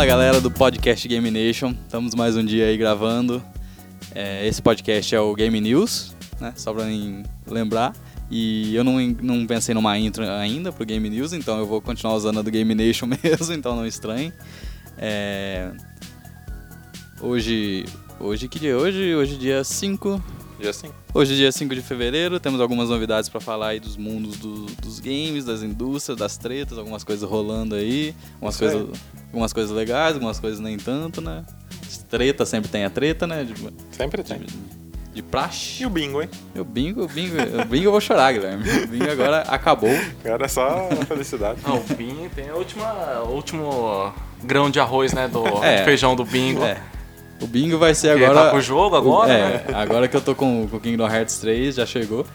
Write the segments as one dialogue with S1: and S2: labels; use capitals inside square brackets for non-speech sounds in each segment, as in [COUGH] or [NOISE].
S1: Fala galera do podcast Game Nation, estamos mais um dia aí gravando. É, esse podcast é o Game News, né? Só pra mim lembrar. E eu não, não pensei numa intro ainda pro Game News, então eu vou continuar usando a do Game Nation [LAUGHS] mesmo, então não estranhe. É... Hoje. Hoje que dia é hoje? Hoje dia 5.
S2: Dia 5.
S1: Hoje dia 5 de fevereiro, temos algumas novidades para falar aí dos mundos do, dos games, das indústrias, das tretas, algumas coisas rolando aí, algumas,
S2: Isso aí.
S1: coisas, algumas coisas legais, algumas coisas nem tanto, né? Treta sempre tem a treta, né? De,
S2: Sempre
S1: de,
S2: tem.
S1: de praxe.
S2: E o bingo, hein?
S1: E o bingo, o bingo, o bingo eu vou chorar, Guilherme. O bingo agora acabou.
S2: Agora é só felicidade.
S3: Ah, o Binho tem a última, o último grão de arroz, né? Do
S1: É.
S3: de feijão do bingo.
S1: É. O bingo vai ser
S3: Porque
S1: agora.
S3: tá com o jogo agora,
S1: é,
S3: né?
S1: agora que eu tô com com o Kingdom Hearts 3, já chegou.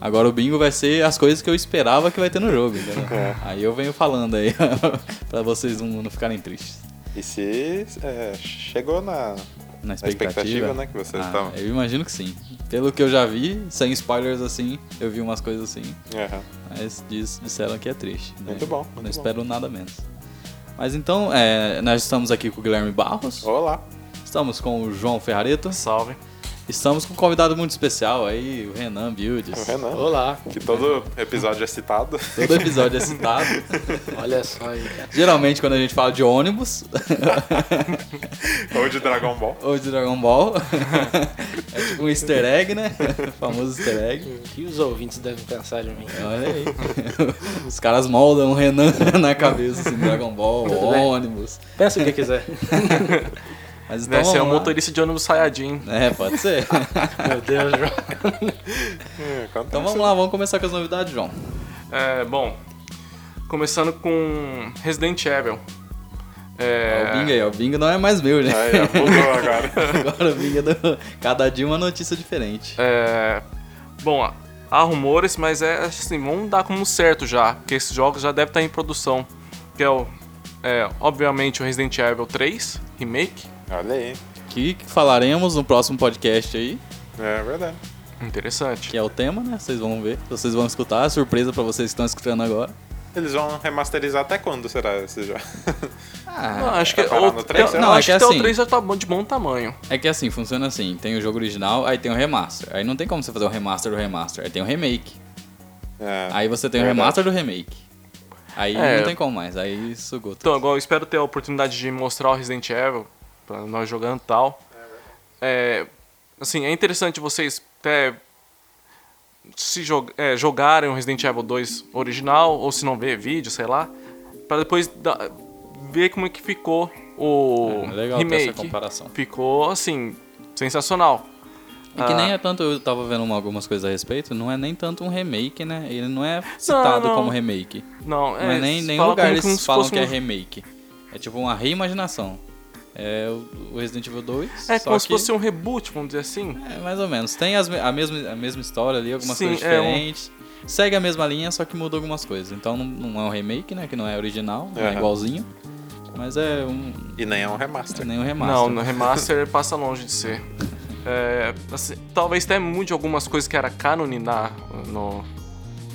S1: Agora o bingo vai ser as coisas que eu esperava que vai ter no jogo, entendeu?
S2: É.
S1: Aí eu venho falando aí, [LAUGHS] pra vocês não, não ficarem tristes.
S2: E se é, chegou na,
S1: Na
S2: na
S1: expectativa,
S2: expectativa, né? Que vocês
S1: Ah,
S2: estavam.
S1: eu imagino que sim. Pelo que eu já vi, sem spoilers assim, eu vi umas coisas assim,
S2: Aham.
S1: mas diz- disseram que é triste. né?
S2: Muito bom,
S1: Não
S2: muito bom.
S1: espero nada menos. Mas então, é, nós estamos aqui com o Guilherme Barros,
S2: Olá.
S1: Estamos com o João Ferrareto,
S3: Salve.
S1: estamos com um convidado muito especial aí, o Renan Builds.
S2: O Renan.
S4: Olá,
S2: Que todo episódio é citado.
S1: Todo episódio é citado. [LAUGHS]
S4: olha só aí.
S1: Geralmente quando a gente fala de ônibus
S2: Ou de Dragon Ball.
S1: ou de Dragon Ball, é tipo um easter egg, né? O [LAUGHS] famoso easter egg.
S4: O que os ouvintes devem pensar de mim?
S1: Olha aí. Os caras moldam o Renan [LAUGHS] na cabeça, assim, Dragon Ball,
S4: Tudo bem.
S1: ônibus.
S4: Pensa o que quiser.
S1: Mas então
S3: Deve ser um
S1: vamos lá.
S3: motorista de ônibus Sayajin.
S1: É, pode ser. [LAUGHS]
S4: Meu Deus, João.
S2: É.
S1: Então vamos lá, vamos começar com as novidades, João.
S3: É, bom, começando com Resident Evil.
S1: É...
S3: É,
S1: O Bing aí, ó. o Bing não é mais meu, né?
S2: Mudou [LAUGHS] agora.
S1: Agora o Bing é do... Cada dia uma notícia diferente.
S3: é, bom, há rumores, mas é assim, vamos dar como certo já, porque esses jogos já devem estar em produção. Que é o, é, obviamente, o Resident Evil 3 Remake.
S2: Olha aí.
S1: Que falaremos no próximo podcast aí,
S2: É verdade.
S3: Interessante.
S1: que é o tema, né? Vocês vão ver, vocês vão escutar. Surpresa pra vocês que estão escutando agora.
S2: Eles vão remasterizar até quando será esse jogo?
S3: Não, acho que,
S2: Vai parar
S3: o-
S2: no três,
S3: eu-
S2: será?
S3: não,
S1: Não, é
S3: acho
S1: que
S3: que até
S1: assim-
S3: o 3 já tá bom- de bom tamanho.
S1: É que assim, funciona assim: tem o jogo original, aí tem o remaster. Aí não tem como você fazer o remaster do remaster. Aí tem o remake.
S2: É,
S1: Aí você tem o
S2: verdade.
S1: remaster do remake. Aí
S3: É.
S1: não tem como mais, aí sugou.
S3: Então, agora eu espero ter a oportunidade de mostrar o Resident Evil pra nós jogando tal. É, assim, é interessante vocês até se jog é, jogarem o Resident Evil 2 original, ou se não ver vídeo, sei lá, pra depois ver como é que ficou o
S1: É legal ter essa
S3: remake.
S1: comparação.
S3: Ficou, assim, sensacional.
S1: E que
S3: Ah.
S1: nem é tanto, eu tava vendo uma- algumas coisas a respeito, não é nem tanto um remake, né? Ele não é citado
S3: não.
S1: como remake.
S3: Não,
S1: Não é, nem nenhum lugar eles falam que é
S3: um-
S1: remake. É tipo uma reimaginação. É o- Resident Evil 2.
S3: É
S1: só
S3: como se
S1: que-
S3: fosse um reboot, vamos dizer assim.
S1: É, mais ou menos. Tem as a, mesma, a mesma história ali, algumas
S3: Sim,
S1: coisas
S3: é um-
S1: diferentes. Segue a mesma linha, só que muda algumas coisas. Então não, não é um remake, né? Que não é original, não é igualzinho. Mas é um.
S2: E nem é um remaster.
S1: Nem um remaster.
S3: Não, no remaster [LAUGHS] passa longe de ser. É, assim, talvez até mude algumas coisas que era canon na, no,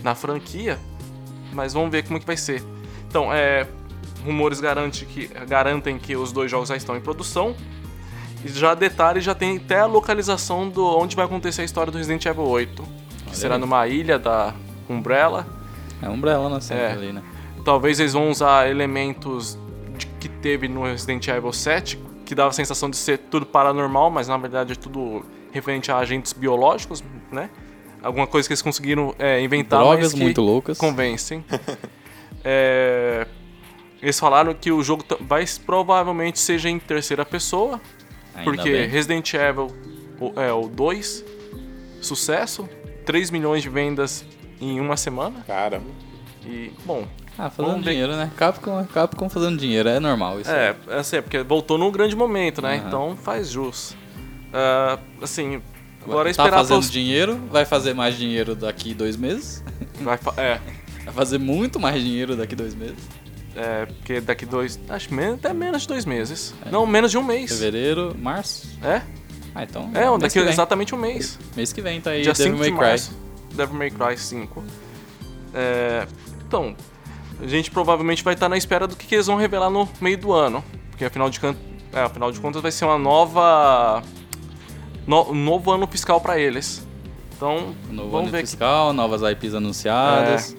S3: na franquia, mas vamos ver como é que vai ser. Então, é, rumores garante que, garantem que os dois jogos já estão em produção. E já detalhes, já tem até a localização do onde vai acontecer a história do Resident Evil 8. Que será numa ilha da Umbrella.
S1: É Umbrella na cena
S3: É.
S1: ali, né?
S3: Talvez eles vão usar elementos de- que teve no Resident Evil 7, que dava a sensação de ser tudo paranormal, mas na verdade é tudo referente a agentes biológicos, né? Alguma coisa que eles conseguiram é, inventar,
S1: Drogas muito loucas.
S3: convencem. [LAUGHS] É, eles falaram que o jogo vai provavelmente seja em terceira pessoa,
S1: Ainda
S3: porque
S1: bem.
S3: Resident Evil o, é, o 2, sucesso, 3 milhões de vendas em uma semana.
S2: Caramba.
S3: E, bom,
S1: Ah, fazendo
S3: Vamos ver.
S1: dinheiro, né? Capcom, Capcom fazendo dinheiro, é normal isso.
S3: É, assim, é porque voltou num grande momento, né?
S1: Aham.
S3: Então faz jus. Ah, assim, agora é
S1: tá
S3: esperar
S1: fazendo
S3: pros-
S1: dinheiro, vai fazer mais dinheiro daqui dois meses.
S3: Vai fa- é, [LAUGHS]
S1: Vai fazer muito mais dinheiro daqui dois meses.
S3: É, porque daqui dois. Acho que até menos de dois meses. Não, menos de um mês.
S1: Fevereiro, março.
S3: É?
S1: Ah, então.
S3: É, daqui
S1: que
S3: exatamente um mês.
S1: Mês que vem tá aí
S3: Dia
S1: Devil
S3: 5 de
S1: May Cry.
S3: março. Devil May Cry 5. É, então, a gente provavelmente vai estar na espera do que, que eles vão revelar no meio do ano. Porque afinal de, can... é, afinal de contas vai ser uma nova. No... um novo ano fiscal pra eles. Então,
S1: Novo
S3: vamos
S1: ano
S3: ver, que...
S1: fiscal, novas IPs anunciadas,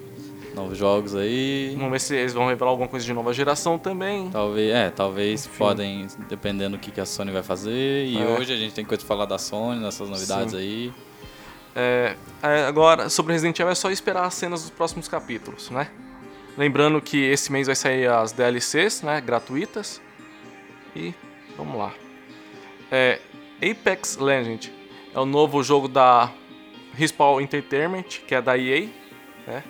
S1: novos jogos aí.
S3: vamos ver se eles vão revelar alguma coisa de nova geração também.
S1: Talvez, é, talvez
S3: Enfim.
S1: podem, dependendo do que, que a Sony vai fazer. E
S3: É.
S1: hoje a gente tem coisa pra falar da Sony, dessas novidades
S3: Sim.
S1: aí.
S3: É, é, agora, sobre Resident Evil é só esperar as cenas dos próximos capítulos, né? Lembrando que esse mês vai sair as DLCs, né? Gratuitas. E vamos lá. É, Apex Legend é o novo jogo da Respawn Entertainment, que é da EA. Né?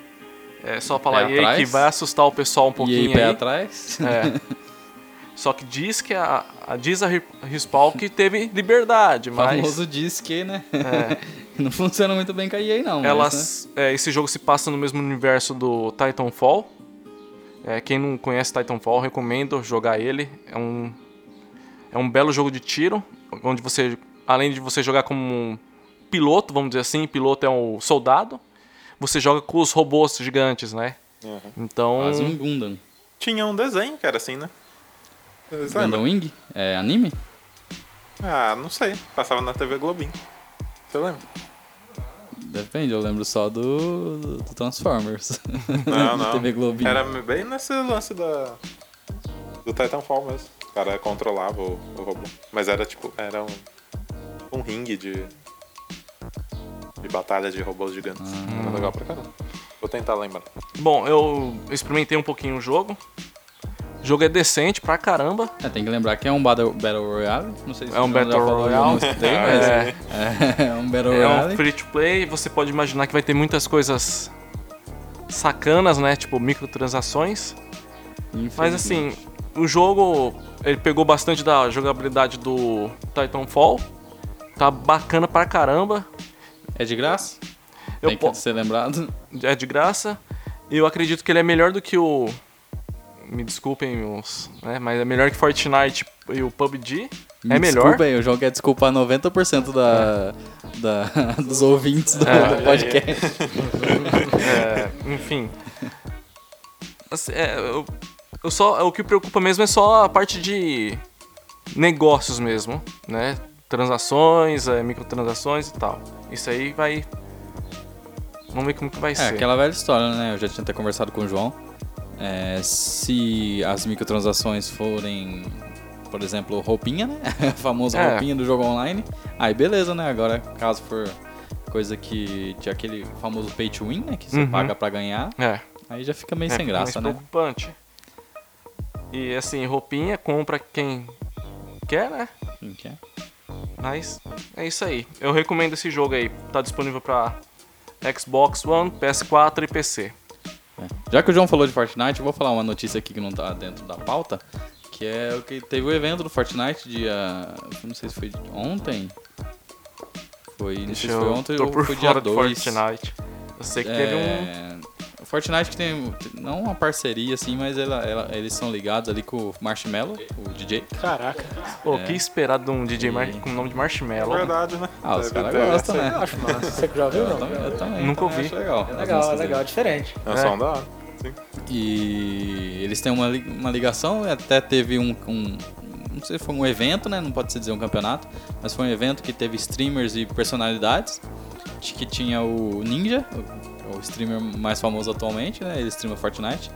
S3: É só falar EA que vai assustar o pessoal um
S1: e
S3: pouquinho
S1: aí, pé
S3: aí.
S1: atrás.
S3: É. [LAUGHS] Só que diz que a, a diz a Respawn que teve liberdade,
S1: O
S3: mas
S1: famoso diz que, né?
S3: é, [LAUGHS]
S1: Não funciona muito bem com a EA, não. mas, né?
S3: Elas, é, esse jogo se passa no mesmo universo do Titanfall. É, quem não conhece Titanfall, recomendo jogar ele. É um, é um belo jogo de tiro, onde você, além de você jogar como um piloto, vamos dizer assim, piloto é um soldado, você joga com os robôs gigantes, né?
S2: Uhum.
S3: Então,
S1: Quase um Gundam.
S2: Tinha um desenho que era assim, né?
S1: Gundam? Wing? É anime?
S2: Ah, não sei. Passava na TV Globinho. Você lembra?
S1: Depende, eu lembro só do, do, do Transformers.
S2: Não, [LAUGHS] não.
S1: TV Globinho.
S2: Era bem nesse lance da. Do Titanfall mesmo. O cara controlava o, o robô. Mas era tipo. Era um. Um ringue de. De batalha de robôs gigantes.
S1: Ah.
S2: Era legal pra caramba. Vou tentar lembrar.
S3: bom, eu experimentei um pouquinho o jogo. O jogo é decente pra caramba.
S1: É, tem que lembrar que é um Battle, Battle Royale. Não sei se
S3: É um Battle Royale.
S1: Escutei, [LAUGHS] mas
S3: É.
S1: é, é um Battle
S3: É
S1: Royale.
S3: um free to play, você pode imaginar que vai ter muitas coisas sacanas, né? Tipo microtransações. Mas assim, o jogo ele pegou bastante da jogabilidade do Titanfall. Tá bacana pra caramba.
S1: É de graça?
S3: Eu
S1: tem que ser lembrado.
S3: É de graça. E eu acredito que ele é melhor do que o. Me desculpem, os, né? Mas é melhor que Fortnite e o PUBG.
S1: Me
S3: é melhor.
S1: Desculpa aí, o jogo quer desculpar 90% da, da, [LAUGHS] dos ouvintes do,
S3: É.
S1: do podcast. [LAUGHS]
S3: É, enfim. Assim, é, eu, eu só, o que preocupa mesmo é só a parte de negócios mesmo, né? Transações, é, microtransações e tal. Isso aí vai. Vamos ver como que vai
S1: É,
S3: ser.
S1: aquela velha história, né? Eu já tinha até conversado com o João. É, se as microtransações forem, por exemplo, roupinha, né? [LAUGHS] A famosa
S3: É.
S1: roupinha do jogo online. Aí beleza, né? Agora, caso for coisa que tinha aquele famoso pay to win, né? Que você
S3: Uhum.
S1: paga pra ganhar,
S3: É.
S1: aí já fica meio
S3: é,
S1: sem graça, né?
S3: preocupante. E assim, roupinha, compra quem quer, né?
S1: Quem que é?
S3: Mas é isso aí. Eu recomendo esse jogo aí. Tá disponível pra Xbox One, PS4 e PC.
S1: É. Já que o João falou de Fortnite, eu vou falar uma notícia aqui que não tá dentro da pauta, que é o que teve o evento do Fortnite dia, não sei se foi ontem. Foi, não sei se foi ontem ou foi dia
S3: fora do
S1: 2.
S3: Fortnite. Eu sei que teve um.
S1: É, Fortnite que tem, não uma parceria assim, mas ela, ela- eles são ligados ali com o Marshmello, o DJ.
S4: Caraca.
S3: Pô,
S1: É.
S3: que esperado de um DJ Mar- com o nome de Marshmallow.
S2: Verdade, né?
S1: Ah, os
S2: Deve
S1: caras gostam, né?
S4: Eu acho massa. Você que já ouviu,
S1: Eu
S4: não?
S1: também, eu também,
S3: Nunca ouvi.
S1: acho legal.
S4: É legal, é legal,
S1: dele.
S4: diferente.
S2: É um
S3: É.
S2: som da hora. Sim.
S1: E eles têm uma, uma ligação, até teve um, um- Não sei se foi um evento, né? Não pode se dizer um campeonato, mas foi um evento que teve streamers e personalidades. de Que tinha o Ninja, o, streamer mais famoso atualmente, né? Ele streama Fortnite.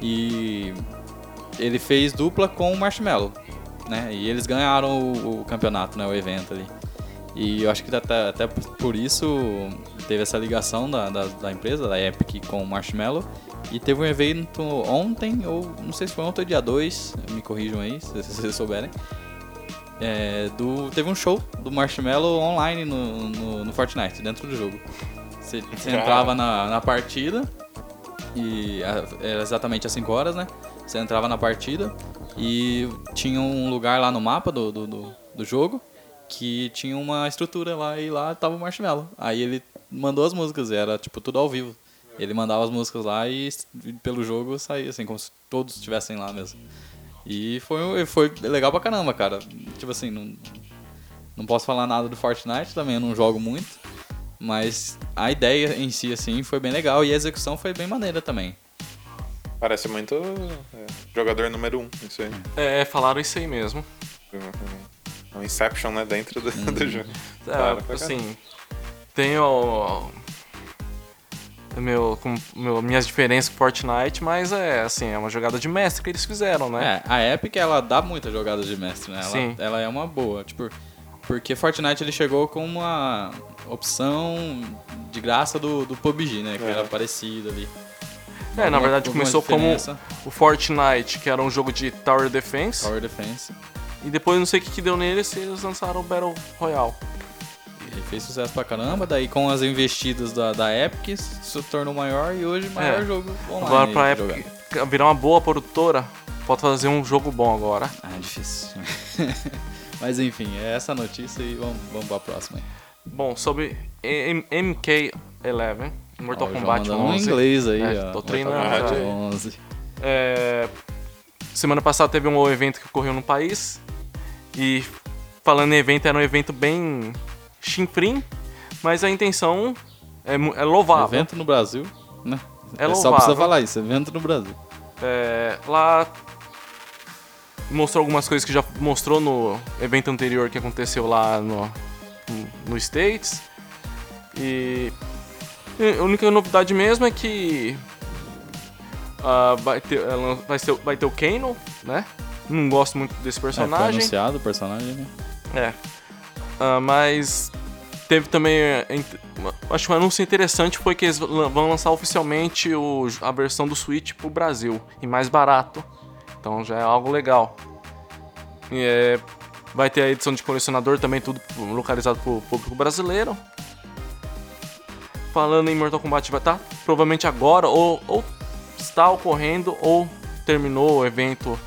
S1: E ele fez dupla com o Marshmello, né? E eles ganharam o, o campeonato, né? O evento ali. E eu acho que até, até por isso teve essa ligação da, da, da empresa, da Epic com o Marshmello. E teve um evento ontem, ou não sei se foi ontem ou dia 2, me corrijam aí, se, [LAUGHS] se vocês souberem. É, do, teve um show do Marshmello online no, no, no Fortnite, dentro do jogo. Você, você entrava na, na partida, e era exatamente às 5 horas, né? Você entrava na partida e tinha um lugar lá no mapa do, do, do, do jogo que tinha uma estrutura lá e lá tava o Marshmello. Aí ele mandou as músicas, era tipo tudo ao vivo. Ele mandava as músicas lá e pelo jogo saía, assim, como se todos estivessem lá mesmo. E foi, foi legal pra caramba, cara. Tipo assim, não, não posso falar nada do Fortnite também, eu não jogo muito. Mas a ideia em si, assim, foi bem legal e a execução foi bem maneira também.
S2: Parece muito é, jogador número um, isso aí.
S3: É, falaram isso aí mesmo.
S2: Um Inception, né, dentro do, do jogo.
S3: É,
S2: Claro,
S3: assim, tenho meu, com, meu, minhas diferenças com Fortnite, mas é assim, é uma jogada de mestre que eles fizeram, né?
S1: É, a Epic, ela dá muitas jogadas de mestre, né? Ela,
S3: Sim.
S1: ela é uma boa, tipo... Porque Fortnite, ele chegou com uma opção de graça do, do PUBG, né? Que
S2: É.
S1: era parecido ali.
S3: É, na verdade começou como o Fortnite, que era um jogo de Tower Defense,
S1: Tower Defense.
S3: e depois não sei o que, que deu neles, eles lançaram o Battle Royale.
S1: Ele fez sucesso pra caramba, daí com as investidas da, da Epic se tornou maior e hoje o maior
S3: É.
S1: jogo online.
S3: Agora pra Epic
S1: jogar.
S3: virar uma boa produtora, pode fazer um jogo bom agora.
S1: Ah, é difícil. [LAUGHS] Mas enfim, é essa notícia e vamos, vamos pra próxima aí.
S3: Bom, sobre M- MK11, Mortal
S1: Ó,
S3: Kombat
S1: mandando um
S3: 11.
S1: inglês aí,
S3: É,
S1: ó.
S3: tô treinando,
S1: Mortal Kombat
S2: já.
S1: 11.
S3: É, semana passada teve um evento que ocorreu no país. E falando em evento, era um evento bem chinfrim, mas a intenção é, é louvável.
S1: Evento no Brasil, né?
S3: É
S1: só
S3: louvável.
S1: precisa falar isso, evento no Brasil.
S3: É, lá mostrou algumas coisas que já mostrou no evento anterior que aconteceu lá no, no States. E a única novidade mesmo é que ah, vai, ter, ela- vai, ser, vai ter o Kano, né? Não gosto muito desse
S1: É, foi
S3: personagem.
S1: anunciado o personagem, né?
S3: É. Ah, mas teve também. int- Acho que um anúncio interessante foi que eles vão lançar oficialmente o- a versão do Switch pro Brasil. E mais barato. Então já é algo legal. E, é, vai ter a edição de colecionador também, tudo localizado pro público brasileiro. Falando em Mortal Kombat, vai estar provavelmente agora, ou, ou está ocorrendo, ou terminou o evento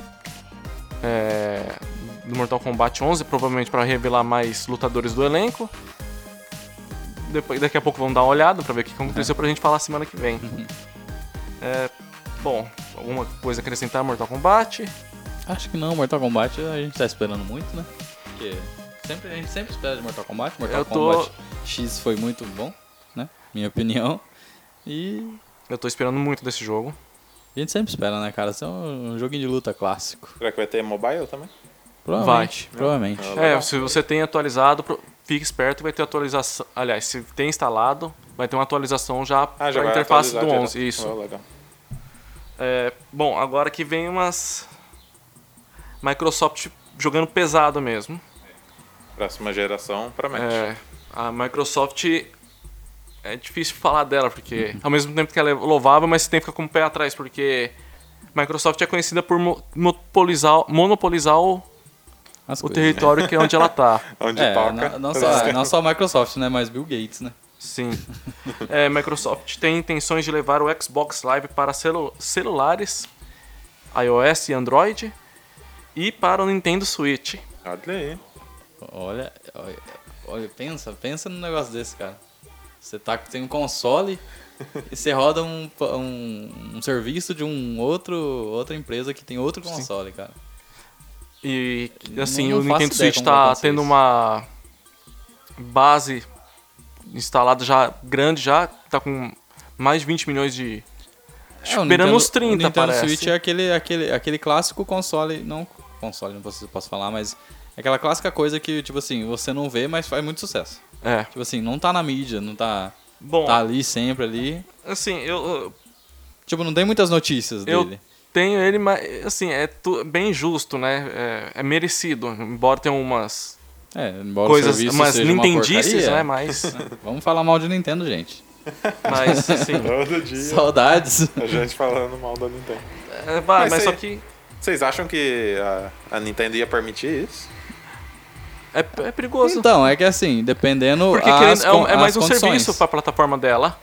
S3: é, do Mortal Kombat 11, provavelmente para revelar mais lutadores do elenco. Depois, daqui a pouco vamos dar uma olhada para ver o que aconteceu pra gente falar semana que vem. É, bom, alguma coisa a acrescentar Mortal Kombat?
S1: Acho que não, Mortal Kombat a gente tá esperando muito, né? Porque sempre, a gente sempre espera de Mortal Kombat. Mortal
S3: Eu tô-
S1: Kombat X foi muito bom, né? Minha opinião. E
S3: Eu tô esperando muito desse jogo.
S1: a gente sempre espera, né, cara? Isso é um joguinho de luta clássico.
S2: Será que vai ter mobile também?
S1: Provavelmente, provavelmente.
S2: Ah,
S3: É, se você tem atualizado, fique esperto, vai ter atualização. Aliás, se tem instalado, vai ter uma atualização já
S2: Ah, já
S3: para a
S2: vai
S3: interface do
S2: atualizar
S3: 11.
S2: direto.
S3: Isso.
S2: Oh, legal.
S3: É, bom, agora que vem umas. Microsoft jogando pesado mesmo.
S2: Próxima geração promete.
S3: É, a Microsoft é difícil falar dela, porque ao mesmo tempo que ela é louvável, mas você tem que ficar com o pé atrás, porque Microsoft é conhecida por mo- monopolizar, monopolizar o,
S1: As
S3: o
S1: coisas.
S3: território que é onde ela tá. [LAUGHS]
S2: Onde
S1: É,
S2: toca.
S1: não, não só, não só a Microsoft, né? Mas Bill Gates, né?
S3: Sim. É, Microsoft tem intenções de levar o Xbox Live para celu- celulares, iOS e Android, e para o Nintendo Switch.
S2: Olha aí.
S1: Olha, olha, olha, pensa, pensa num negócio desse, cara. Você tá, tem um console e você roda um, um, um serviço de um outro, outra empresa que tem outro console, cara.
S3: E assim,
S1: Não- não
S3: o Nintendo Switch tá
S1: acontecer
S3: tendo
S1: isso.
S3: uma base instalada já grande já, tá com mais de 20 milhões de
S1: É,
S3: Esperando uns 30,
S1: O Nintendo
S3: parece.
S1: Switch é aquele, aquele, aquele clássico console, não console, não posso, posso falar, mas é aquela clássica coisa que, tipo assim, você não vê, mas faz muito sucesso.
S3: É.
S1: Tipo assim, não tá na mídia, não tá,
S3: Bom,
S1: tá ali sempre ali.
S3: assim, eu,
S1: Tipo, não tem muitas notícias
S3: Eu-
S1: dele.
S3: tenho ele, mas assim, é bem justo, né? É, é merecido, embora tenha umas
S1: É, embora
S3: coisas,
S1: o uma
S3: nintendices, né? Mas, [LAUGHS]
S1: Vamos falar mal de Nintendo, gente.
S3: mas assim, [LAUGHS]
S2: Todo dia.
S1: Saudades.
S2: A gente falando mal da Nintendo.
S3: é,
S2: Mas
S3: mas só que
S2: Vocês acham que a, a Nintendo ia permitir isso?
S3: é, é perigoso.
S1: Então, é que assim, dependendo
S3: Porque
S1: as,
S3: querendo- é, é mais
S1: as
S3: um
S1: condições.
S3: serviço pra plataforma dela.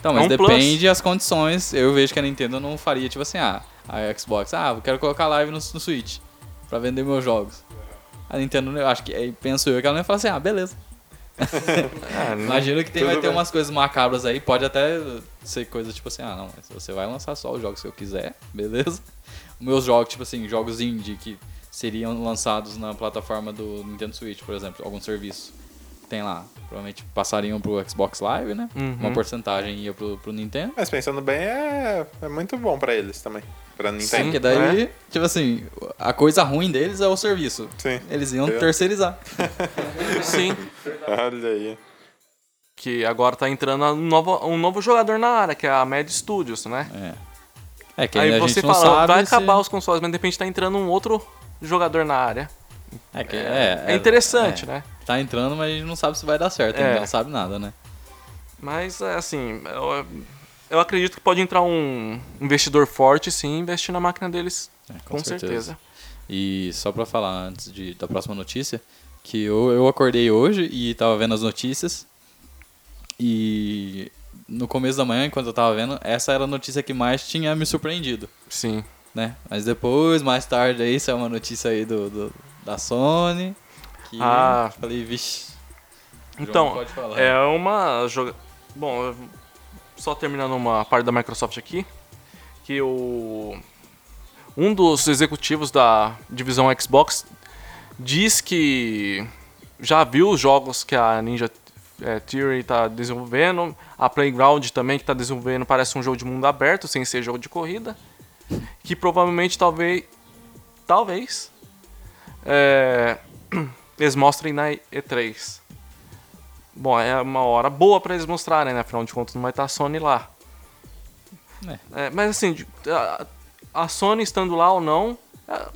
S1: Então, mas
S3: é um plus.
S1: depende as condições. Eu vejo que a Nintendo não faria, tipo assim, ah, a Xbox, ah, eu quero colocar live no, no Switch pra vender meus jogos. A Nintendo, eu acho que, eh, penso eu, que ela não ia falar assim, ah, beleza.
S3: É, [LAUGHS] [LAUGHS] não-
S1: Imagino que tem, vai ter
S2: bem.
S1: umas coisas macabras aí, pode até ser coisa tipo assim, ah, não, você vai lançar só os jogos que eu quiser, beleza? [LAUGHS] Meus jogos, tipo assim, jogos indie que seriam lançados na plataforma do Nintendo Switch, por exemplo, algum serviço. Tem lá, provavelmente passariam pro Xbox Live, né?
S3: Uhum.
S1: Uma porcentagem ia pro, pro Nintendo.
S2: Mas pensando bem, é, é muito bom pra eles também. Pra
S1: Sim,
S2: Nintendo.
S1: que daí, tipo assim, a coisa ruim deles é o serviço.
S2: Sim.
S1: Eles iam
S2: É.
S1: terceirizar. [LAUGHS]
S3: Sim.
S2: Olha aí.
S3: Que agora tá entrando um novo, um novo jogador na área, que é a Mad Studios, né?
S1: É. É que
S3: Aí você
S1: gente não
S3: fala,
S1: sabe
S3: vai
S1: se-
S3: acabar os consoles, mas de repente tá entrando um outro jogador na área.
S1: É, que,
S3: É,
S1: é,
S3: interessante,
S1: é.
S3: né?
S1: Tá entrando, mas a gente não sabe se vai dar certo.
S3: É.
S1: Não sabe nada, né?
S3: Mas, é, assim, eu, eu acredito que pode entrar um investidor forte, sim, investir na máquina deles,
S1: É,
S3: com, certeza.
S1: E só pra falar antes de, da próxima notícia, que eu, eu acordei hoje e tava vendo as notícias. E no começo da manhã, enquanto eu tava vendo, essa era a notícia que mais tinha me surpreendido,
S3: Sim.
S1: né? Mas depois, mais tarde aí, saiu uma notícia aí do, do- da Sony. Que
S3: Ah.
S1: falei, vixe.
S3: Então, é uma joga... Bom, só terminando uma parte da Microsoft aqui, que o um dos executivos da divisão Xbox diz que já viu os jogos que a Ninja é, Theory está desenvolvendo, a Playground também que está desenvolvendo parece um jogo de mundo aberto, sem ser jogo de corrida, que provavelmente talvez talvez é, [CLEARS THROAT] eles mostrem na E3. Bom, é uma hora boa pra eles mostrarem, né? Afinal de contas, não vai estar a Sony lá. É, mas assim, a, a Sony estando lá ou não, é,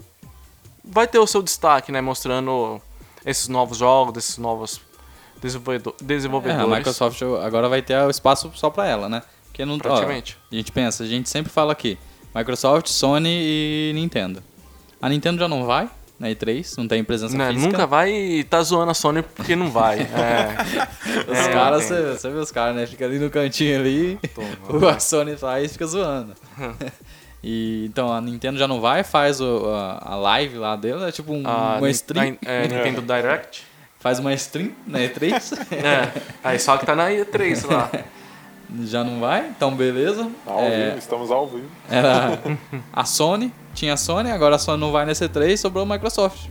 S3: vai ter o seu destaque, né? Mostrando esses novos jogos, esses novos
S1: É,
S3: desenvolvedores.
S1: a Microsoft agora vai ter o espaço só pra ela, né? Porque não ó,
S3: Praticamente.
S1: a gente pensa, a gente sempre fala aqui, Microsoft, Sony e Nintendo. A Nintendo já não vai na E3, não tem presença
S3: Né,
S1: física.
S3: nunca vai e tá zoando a Sony porque não vai. [LAUGHS] É,
S1: Os
S3: É,
S1: caras, você vê os caras, né? Fica ali no cantinho ali, [LAUGHS] o a Sony faz e fica zoando. [LAUGHS] e, então a Nintendo já não vai, faz o- a, a live lá dela, é tipo um,
S3: a,
S1: uma stream,
S3: a- é, Nintendo Direct.
S1: faz uma stream na E3,
S3: É, aí só que tá na E3 lá.
S1: já não vai, então beleza.
S2: Ao
S1: É,
S2: vivo, estamos ao vivo.
S1: Era a Sony, tinha a Sony, agora a Sony não vai na E3, sobrou a Microsoft.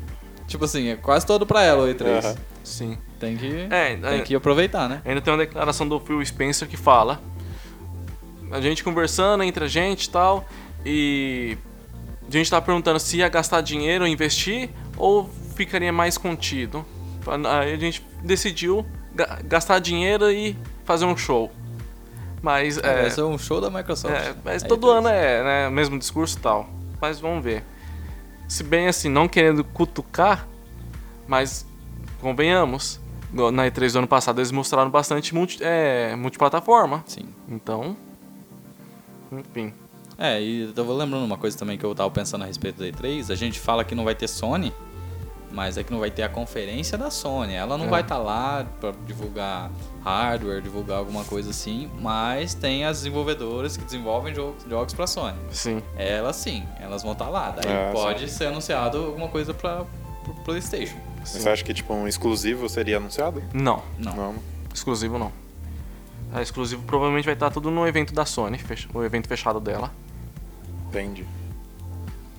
S1: Tipo assim, é quase todo pra ela o E3.
S2: Aham.
S3: Sim.
S1: Tem, que,
S3: É,
S1: tem
S3: é-
S1: que aproveitar, né?
S3: Ainda tem uma declaração do Phil Spencer que fala: a gente conversando entre a gente e tal, e a gente tá perguntando se ia gastar dinheiro ou investir ou ficaria mais contido. Aí a gente decidiu ga- gastar dinheiro e fazer um show. Mas é,
S1: Vai ser um show da Microsoft.
S3: é, mas todo
S1: E3.
S3: ano é né, o mesmo discurso e tal. Mas vamos ver. Se bem assim, não querendo cutucar, mas convenhamos, na E3 do ano passado eles mostraram bastante multi, é, multiplataforma.
S1: Sim.
S3: Então, enfim.
S1: É, e eu vou lembrando uma coisa também que eu tava pensando a respeito da E3. A gente fala que não vai ter Sony, mas é que não vai ter a conferência da Sony. Ela não
S3: É.
S1: vai estar lá pra divulgar hardware, divulgar alguma coisa assim, mas tem as desenvolvedoras que desenvolvem jogos, jogos pra Sony.
S3: Sim.
S1: Elas sim, elas vão estar lá. Daí
S2: É,
S1: pode ser anunciado alguma coisa pra, pro PlayStation.
S2: Mas Você acha que tipo um exclusivo seria anunciado?
S3: Não,
S1: Não.
S2: Não.
S3: exclusivo não. A exclusivo provavelmente vai estar tudo no evento da Sony, o evento fechado dela.
S2: Entendi.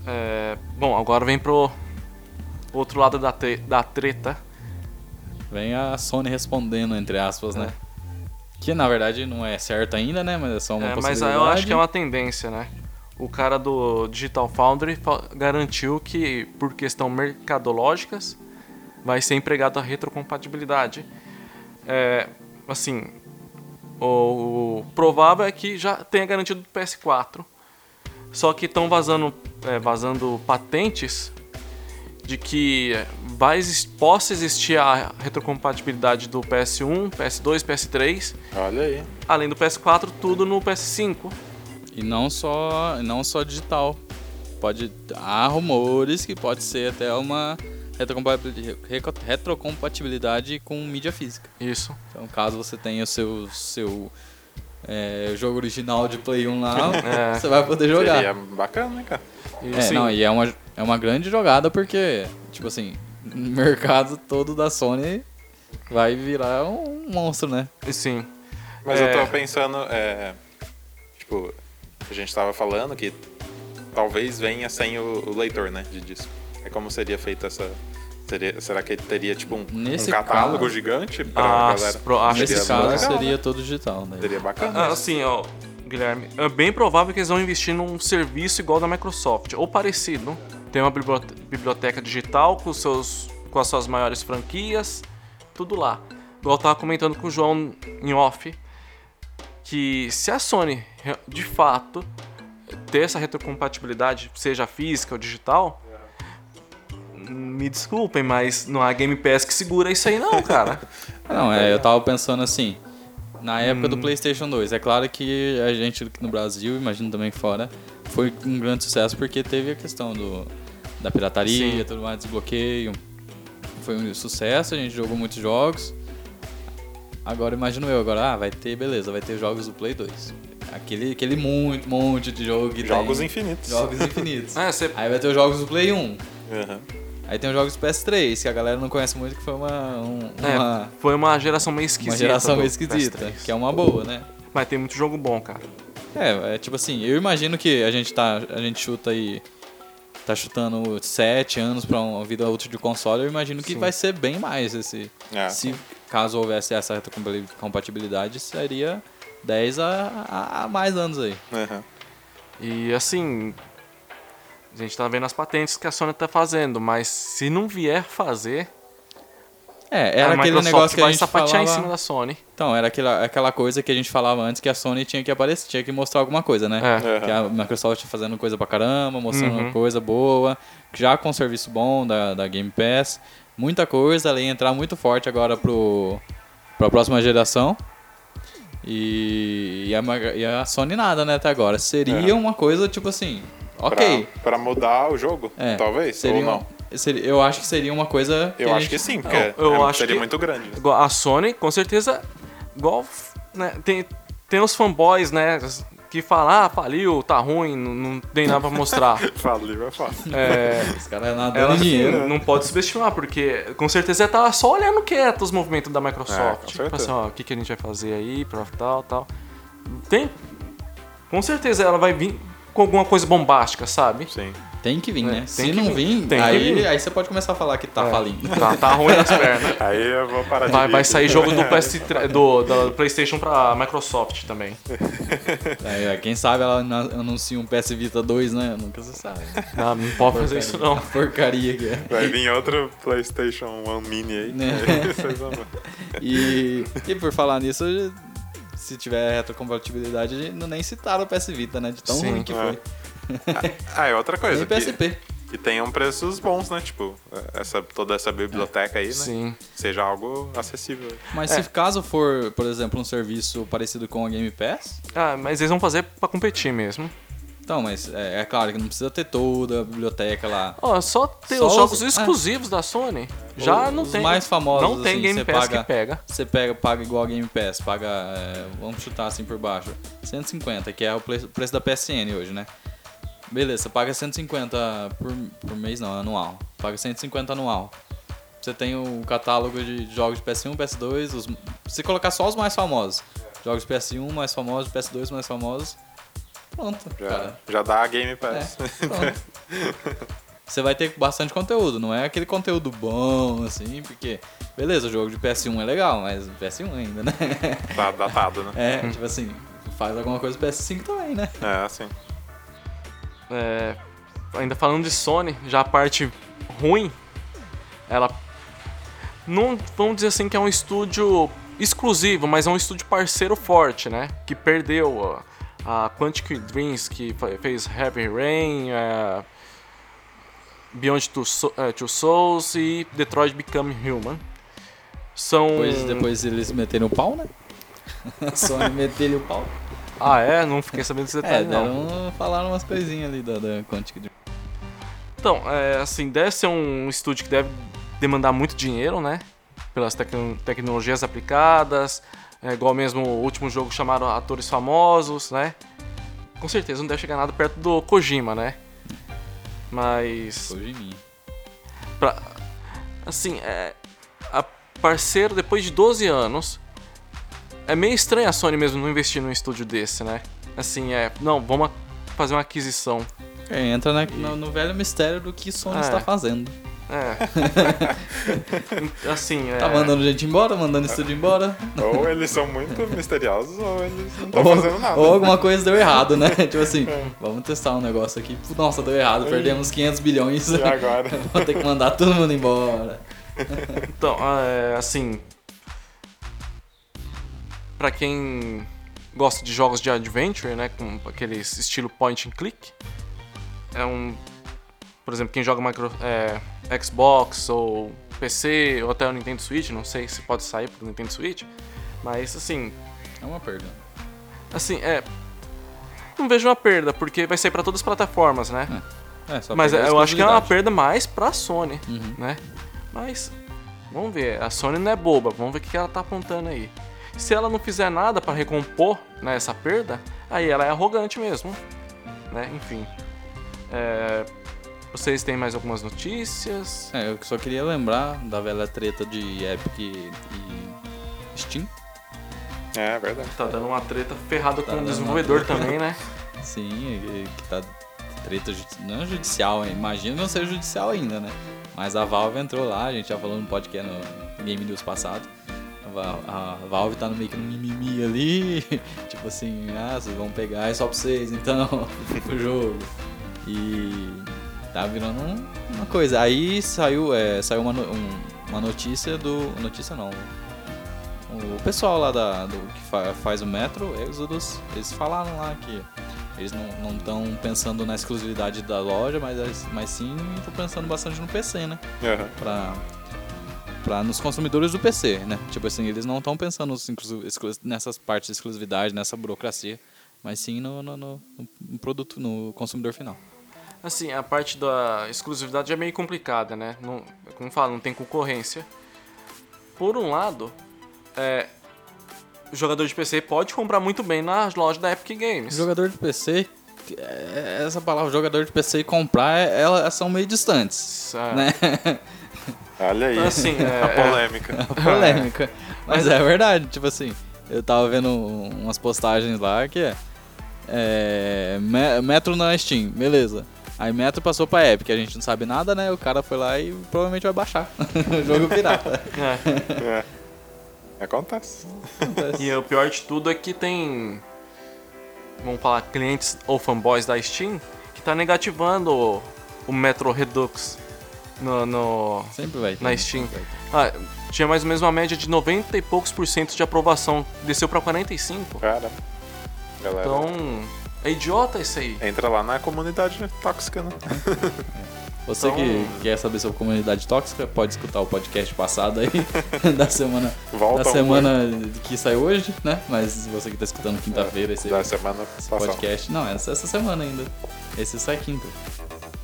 S3: É, bom, agora vem pro outro lado da, da treta.
S1: Vem a Sony respondendo, entre aspas, né?
S3: É.
S1: Que na verdade não é certo ainda, né? Mas é só uma
S3: É, mas
S1: possibilidade.
S3: eu acho que é uma tendência, né? O cara do Digital Foundry garantiu que, por questão mercadológicas, vai ser empregado a retrocompatibilidade. É, assim, o, o provável é que já tenha garantido do PS4. Só que estão vazando, é, vazando patentes de que vai, possa existir a retrocompatibilidade do PS1, PS2, PS3,
S2: Olha aí.
S3: além do PS4, tudo no PS5.
S1: E não só, não só digital. Pode, há rumores que pode ser até uma retrocompatibilidade, retrocompatibilidade com mídia física.
S3: Isso.
S1: Então, caso você tenha o seu, seu é, jogo original de Play 1 lá, [LAUGHS]
S3: É.
S1: você vai poder jogar.
S2: Seria bacana, né, cara?
S3: E,
S1: É,
S3: assim,
S1: não, e é uma, é uma grande jogada porque, tipo assim, o [LAUGHS] mercado todo da Sony vai virar um monstro, né?
S3: e sim.
S2: Mas
S3: É.
S2: eu tô pensando, é, tipo, a gente tava falando que talvez venha sem o, o leitor, né, de disco. É como seria feita essa Seria, será que ele teria tipo um, um catálogo
S1: caso-
S2: gigante pra
S3: Ah,
S2: galera?
S3: pro- acho
S1: Nesse
S3: que
S2: Seria
S1: caso
S2: legal,
S1: seria
S2: né?
S1: todo digital, né?
S2: Seria bacana.
S3: Ah, Assim, ó, Guilherme, é bem provável que eles vão investir num serviço igual da Microsoft, ou parecido. Tem uma bibliote- biblioteca digital com, seus, com as suas maiores franquias, tudo lá. Igual eu tava comentando com o João em off, que se a Sony de fato ter essa retrocompatibilidade, seja física ou digital, me desculpem, mas não há Game Pass que segura isso aí não, cara. [LAUGHS]
S1: Não, é, eu tava pensando assim, na época
S3: Hum.
S1: do PlayStation 2, é claro que a gente aqui no Brasil, imagino também fora, foi um grande sucesso porque teve a questão do, da pirataria,
S3: Sim.
S1: tudo mais, desbloqueio. Foi um sucesso, a gente jogou muitos jogos. Agora imagino eu, agora, ah, vai ter, beleza, vai ter jogos do Play 2. Aquele, aquele muito, monte de jogo que
S2: Jogos
S1: tem.
S2: infinitos.
S1: Jogos infinitos.
S3: É, [LAUGHS] você
S1: Aí vai ter os jogos do Play 1.
S2: Aham.
S1: Aí tem os jogos do PS3, que a galera não conhece muito, que foi uma, um-
S3: É,
S1: uma,
S3: foi uma geração meio esquisita.
S1: uma geração meio esquisita,
S3: PS3.
S1: que é uma boa, né?
S3: Mas tem muito jogo bom, cara.
S1: É, é tipo assim, eu imagino que a gente tá, a gente chuta aí, tá chutando 7 anos pra uma vida útil de console, eu imagino que
S3: Sim.
S1: vai ser bem mais esse,
S2: É.
S1: se caso houvesse essa retrocompatibilidade, seria 10 a, a, a mais anos aí.
S2: Aham.
S3: E assim, a gente tá vendo as patentes que a Sony tá fazendo, mas se não vier fazer,
S1: É, era
S3: a
S1: aquele
S3: Microsoft
S1: negócio que a
S3: vai
S1: gente
S3: sapatear
S1: falava...
S3: em cima da Sony.
S1: Então, era aquela, aquela coisa que a gente falava antes que a Sony tinha que aparecer, tinha que mostrar alguma coisa, né?
S3: É.
S1: Que a Microsoft fazendo coisa pra caramba, mostrando
S3: Uhum.
S1: coisa boa, já com serviço bom da, da Game Pass. Muita coisa, ela ia entrar muito forte agora pro, pra próxima geração. E, e, a, e a Sony nada, né, até agora. Seria
S2: É.
S1: uma coisa tipo assim, ok.
S2: Pra, pra mudar o jogo,
S1: É,
S2: talvez,
S1: seria
S2: ou não.
S1: Eu acho que seria uma coisa.
S2: Eu acho
S1: gente-
S2: que sim, porque
S3: Eu- eu
S2: é-
S3: acho
S2: seria
S3: que-
S2: muito grande.
S3: A Sony, com certeza, igual, né, tem, tem os fanboys, né, que falam, ah, faliu, tá ruim, não, não tem nada pra mostrar. [LAUGHS]
S2: Fala, é fácil.
S3: É,
S1: Os caras nadando
S3: ela
S1: em dinheiro.
S3: não pode subestimar, porque com certeza ela tá só olhando quieto os movimentos da
S2: É, com
S3: Microsoft. tipo
S2: certeza.
S3: assim, ó, o que, que a gente vai fazer aí, pra tal, tal. Tem. Com certeza ela vai vir com alguma coisa bombástica, sabe?
S2: Sim.
S1: Tem que vir,
S3: É,
S1: né?
S3: tem
S1: Se não
S3: vir.
S1: vir, aí, aí você pode começar a falar que tá
S3: É.
S1: falindo.
S3: Tá, tá [LAUGHS] ruim nas pernas.
S2: Aí eu vou parar de
S3: Vai,
S2: vir
S3: vai sair jogo do, [LAUGHS] PS, do, do PlayStation pra Microsoft também.
S1: É, quem sabe ela anuncia um PS Vita 2, né? Nunca se sabe.
S3: Não, não pode fazer isso não.
S1: Porcaria que é.
S2: Vai vir outro PlayStation 1 Mini aí.
S1: Né? [LAUGHS] E, e por falar nisso, se tiver retrocompatibilidade, não nem citaram o PS Vita, né? De tão
S3: Sim.
S1: ruim que
S2: É.
S1: foi.
S2: Ah, é outra coisa.
S1: Nem PSP.
S2: Que, que tenham preços bons, né? Tipo, essa, toda essa biblioteca aí, né?
S3: Sim.
S2: Seja algo acessível.
S1: Mas
S3: É.
S1: se caso for, por exemplo, um serviço parecido com a Game Pass,
S3: Ah, mas eles vão fazer pra competir mesmo.
S1: então, mas é, é claro que não precisa ter toda a biblioteca lá.
S3: Ó, só ter
S1: Só
S3: os
S1: os-
S3: jogos
S1: é.
S3: exclusivos da Sony. Já
S1: Os-
S3: não
S1: os
S3: tem.
S1: mais famosos,
S3: Não tem
S1: assim,
S3: Game
S1: você
S3: Pass
S1: paga-
S3: que pega.
S1: Você pega, paga igual a Game Pass, paga, é, vamos chutar assim por baixo, 150, que é o pre- preço da PSN hoje, né? Beleza, você paga 150 por, por mês, não, anual. Paga 150 anual. Você tem o catálogo de jogos de PS1, PS2, os, se colocar só os mais famosos. Jogos de PS1 mais famosos, PS2 mais famosos. Pronto,
S2: Já,
S1: cara.
S2: já dá a Game Pass.
S1: É, pronto. [LAUGHS] Você vai ter bastante conteúdo, não é aquele conteúdo bom, assim, porque, beleza, o jogo de PS1 é legal, mas PS1 ainda, né?
S2: tá datado, né?
S1: É, tipo assim, faz alguma coisa do PS5 também, né?
S2: É, assim.
S3: É, ainda falando de Sony, já a parte ruim, ela não vamos dizer assim que é um estúdio exclusivo, mas é um estúdio parceiro forte, né? Que perdeu ó, a Quantic Dreams, que fez Heavy Rain, é, Beyond Two, é, Two Souls e Detroit Become Human. São.
S1: Depois, depois eles meteram o pau, né? A [LAUGHS] Sony meteu o pau.
S3: Ah, é? Não fiquei sabendo desse [LAUGHS]
S1: É,
S3: detalhe, não.
S1: deram, falaram umas coisinhas ali da, da Quantic Dream.
S3: Então, é, assim, deve ser um estúdio que deve demandar muito dinheiro, né? Pelas tecno- tecnologias aplicadas, é, igual mesmo o último jogo chamaram atores famosos, né? Com certeza não deve chegar nada perto do Kojima, né? Mas,
S1: mim.
S3: pra, assim, é, a parceiro, depois de 12 anos, é meio estranho a Sony mesmo não investir num estúdio desse, né? Assim, é, não, vamos fazer uma aquisição.
S1: É, entra na- no, no velho mistério do que Sony
S3: É.
S1: está fazendo.
S3: É. [LAUGHS] assim, é.
S1: Tá mandando gente embora, mandando estúdio embora.
S2: Ou [LAUGHS] eles são muito misteriosos, ou eles não estão fazendo nada.
S1: ou alguma coisa deu errado, né? [LAUGHS] tipo assim, vamos testar um negócio aqui. Nossa, deu errado, perdemos 500 bilhões.
S2: E agora?
S1: Vou ter que mandar todo mundo embora.
S3: Então, é, assim. Pra quem gosta de jogos de adventure, né? Com aquele estilo point and click. É um. Por exemplo, quem joga micro, é, Xbox ou PC ou até o Nintendo Switch, não sei se pode sair pro Nintendo Switch. Mas assim,
S1: É uma perda.
S3: assim, é. Não vejo uma perda, porque vai sair pra todas as plataformas, né?
S1: É, só
S3: Mas
S1: a
S3: eu acho que é uma perda mais pra Sony,
S1: Uhum.
S3: né? Mas, vamos ver. A Sony não é boba. Vamos ver o que ela tá apontando aí. Se ela não fizer nada pra recompor né, essa perda, aí ela é arrogante mesmo. Né? Enfim. É, Vocês têm mais algumas notícias?
S1: É, eu só queria lembrar da velha treta de Epic e Steam.
S2: É verdade.
S3: Tá dando uma treta ferrada
S1: Tá
S3: com o desenvolvedor também, né? [LAUGHS]
S1: Sim, e- que tá treta não é judicial, hein? imagina não ser judicial ainda, né? Mas a Valve entrou lá, a gente já falou no podcast no Game News passado. A A Valve tá no meio que no mimimi ali, [LAUGHS] tipo assim, ah, vocês vão pegar é só pra vocês, então, [LAUGHS] o jogo. E tá virando um- uma coisa. Aí saiu, é, saiu uma, um- uma notícia do. Notícia não. O pessoal lá da, do que fa- faz o Metro, Exodus, eles falaram lá que eles não estão pensando na exclusividade da loja, mas, mas sim estão pensando bastante no PC, né?
S2: Aham.
S1: Pra, pra nos consumidores do PC, né? Tipo assim, eles não estão pensando nessas partes de exclusividade, nessa burocracia, mas sim no, no, no- no produto, no consumidor final.
S3: Assim, a parte da exclusividade é meio complicada, né? Não, como fala, não tem concorrência. Por um lado, é, o jogador de PC pode comprar muito bem nas lojas da Epic Games.
S1: Jogador de PC, é- essa palavra jogador de PC e comprar, é- elas são meio distantes,
S3: É,
S1: né? [LAUGHS]
S2: Olha aí.
S3: Assim, [LAUGHS] é- [LAUGHS]
S2: a polêmica.
S1: polêmica. Mas é verdade, tipo assim, eu tava vendo umas postagens lá que é, é Me- Metro na Steam, beleza. Aí Metro passou pra Epic, a gente não sabe nada, né? O cara foi lá e provavelmente vai baixar [LAUGHS] o jogo pirata.
S3: é.
S2: É. Acontece.
S3: E o pior de tudo é que tem, vamos falar, clientes ou fanboys da Steam que tá negativando o Metro Redux no, no-
S1: Sempre vai ter.
S3: Na Steam. Ah, tinha mais ou menos uma média de 90 e poucos por cento de aprovação. Desceu pra 45.
S2: Cara. Galera.
S3: Então, é idiota isso aí.
S2: Entra lá na comunidade tóxica, né?
S1: Você
S3: Então-
S1: que quer saber sobre comunidade tóxica, pode escutar o podcast passado aí, [LAUGHS] da semana,
S2: Volta
S1: da
S2: um,
S1: semana que saiu hoje, né? Mas você que tá escutando quinta-feira, esse
S2: Da semana
S1: esse
S2: passada.
S1: podcast. Não, essa, essa semana ainda. Esse sai quinta.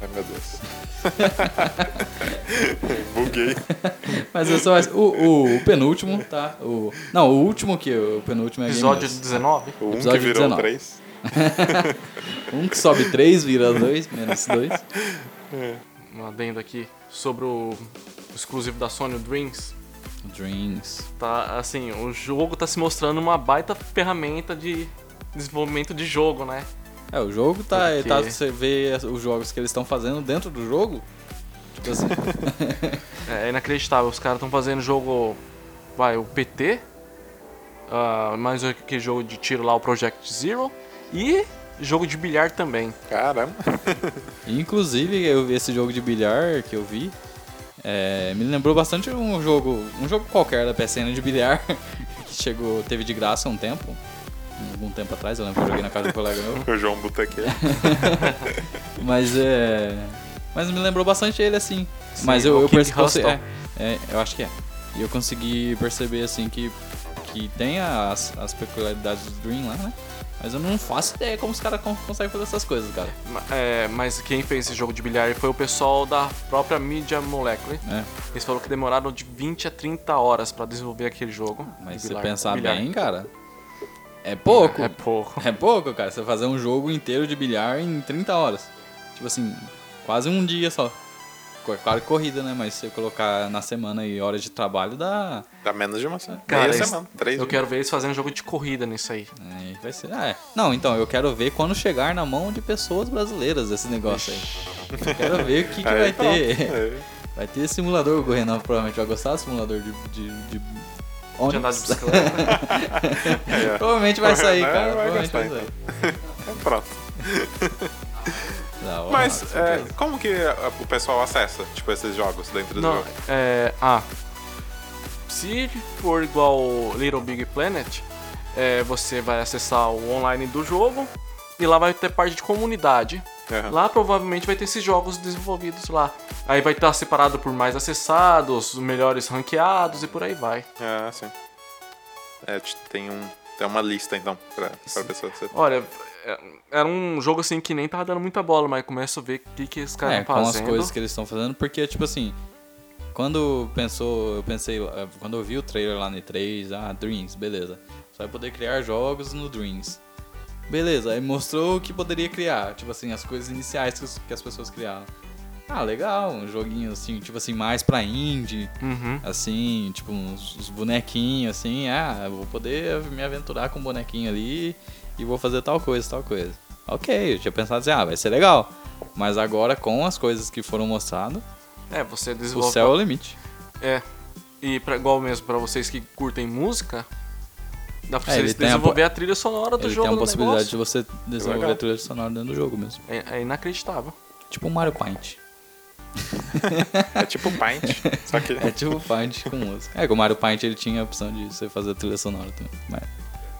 S2: Ai, meu Deus. [LAUGHS] Buguei.
S1: Mas eu só o, o, o penúltimo, tá? O, não, o último que o penúltimo é Game
S3: Episódio
S1: News.
S3: 19.
S2: O 1 um que
S1: Episódio
S2: virou
S1: 19.
S2: 3. [LAUGHS]
S1: Um que sobe 3, vira 2, menos 2.
S3: Um adendo aqui sobre o, o exclusivo da Sony, o Dreams.
S1: Dreams.
S3: Tá, assim, o jogo tá se mostrando uma baita ferramenta de desenvolvimento de jogo, né?
S1: É, o jogo tá.
S3: Porque-
S1: tá você vê os jogos que eles estão fazendo dentro do jogo. Tipo assim. [LAUGHS]
S3: É inacreditável. Os caras estão fazendo jogo. Vai, o PT. ah, mais aquele jogo de tiro lá, o Project Zero. E jogo de bilhar também.
S2: Caramba. [LAUGHS]
S1: Inclusive, eu vi esse jogo de bilhar que eu vi. é, me lembrou bastante um jogo. Um jogo qualquer da PSN de bilhar. [LAUGHS] Que chegou, teve de graça há um tempo. Algum tempo atrás, eu lembro que eu joguei na casa do colega meu. [LAUGHS]
S2: O João Botequeiro. [LAUGHS]
S1: Mas é. Mas me lembrou bastante ele assim.
S3: Sim,
S1: mas eu, eu percebi. É, é, eu acho que é. E eu consegui perceber assim que, que tem as, as peculiaridades do Dream lá, né? Mas eu não faço ideia como os caras con- conseguem fazer essas coisas, cara.
S3: É, mas quem fez esse jogo de bilhar foi o pessoal da própria Media Molecule.
S1: É.
S3: Eles falaram que demoraram de 20 a 30 horas pra desenvolver aquele jogo.
S1: Mas se você
S3: bilhar-
S1: pensar
S3: bilhar.
S1: bem, cara. É pouco.
S3: É pouco.
S1: É pouco, cara. Você fazer um jogo inteiro de bilhar em 30 horas. Tipo assim, quase um dia só. Claro que corrida, né? Mas se você colocar na semana e horas de trabalho, dá.
S2: Dá menos de uma semana.
S3: Cara,
S2: Meia semana. Três
S3: Eu
S2: dias.
S3: quero ver eles fazendo jogo de corrida nisso aí.
S1: Aí vai ser. Ah, é. Não, então, eu quero ver quando chegar na mão de pessoas brasileiras esse negócio aí. Eu quero ver o que, que [LAUGHS]
S2: Aí
S1: vai
S2: pronto.
S1: ter. [LAUGHS]
S2: É.
S1: Vai ter simulador, o Renan provavelmente vai gostar do simulador de, de, de
S3: De andar de bicicleta. [LAUGHS]
S2: É.
S1: Provavelmente vai sair,
S2: Renan
S1: cara.
S2: vai
S1: Provavelmente vai
S2: gostar,
S1: sair.
S2: então. [LAUGHS] Pronto.
S1: Hora,
S2: Mas é, como que a- o pessoal acessa, tipo, esses jogos dentro do
S3: Não,
S2: jogo?
S3: é. Ah. Se for igual Little Big Planet, é, você vai acessar o online do jogo e lá vai ter parte de comunidade.
S2: Aham.
S3: Lá provavelmente vai ter esses jogos desenvolvidos lá. Aí vai estar separado por mais acessados, os melhores ranqueados e por aí vai.
S2: Ah, sim. É, tem, um, tem uma lista, então, pra, pra pessoa. Você...
S3: Olha, é- era um jogo assim que nem tava dando muita bola, mas começo a ver o que, que os caras
S1: É,
S3: estão
S1: com
S3: fazendo.
S1: as coisas que eles estão fazendo, porque, tipo assim, quando pensou, eu pensei, eh, quando eu vi o trailer lá no E3, ah, Dreams, beleza. Você vai poder criar jogos no Dreams. Beleza, aí mostrou o que poderia criar, tipo assim, as coisas iniciais que, os- que as pessoas criaram. Ah, legal, um joguinho assim, tipo assim, mais pra indie,
S3: Uhum.
S1: assim, tipo uns, uns bonequinhos, assim, ah, eu vou poder me aventurar com um bonequinho ali e vou fazer tal coisa, tal coisa. Ok, eu tinha pensado assim, ah, vai ser legal. Mas agora com as coisas que foram mostradas,
S3: É, você
S1: o
S3: desenvolve.
S1: céu é o limite.
S3: É. E pra, igual mesmo pra vocês que curtem música, dá pra
S1: É, a
S3: desenvolver
S1: po-
S3: a, trilha sonora do
S1: Ele
S3: jogo
S1: tem a possibilidade de
S3: negócio.
S1: você desenvolver
S2: Legal.
S1: a trilha sonora dentro do jogo mesmo.
S3: É, é inacreditável.
S1: Tipo o Mario Paint.
S2: É tipo Paint, só que... [LAUGHS]
S1: É tipo Paint com música. É, que o Mario Paint ele tinha a opção de você fazer a trilha sonora também. Mas,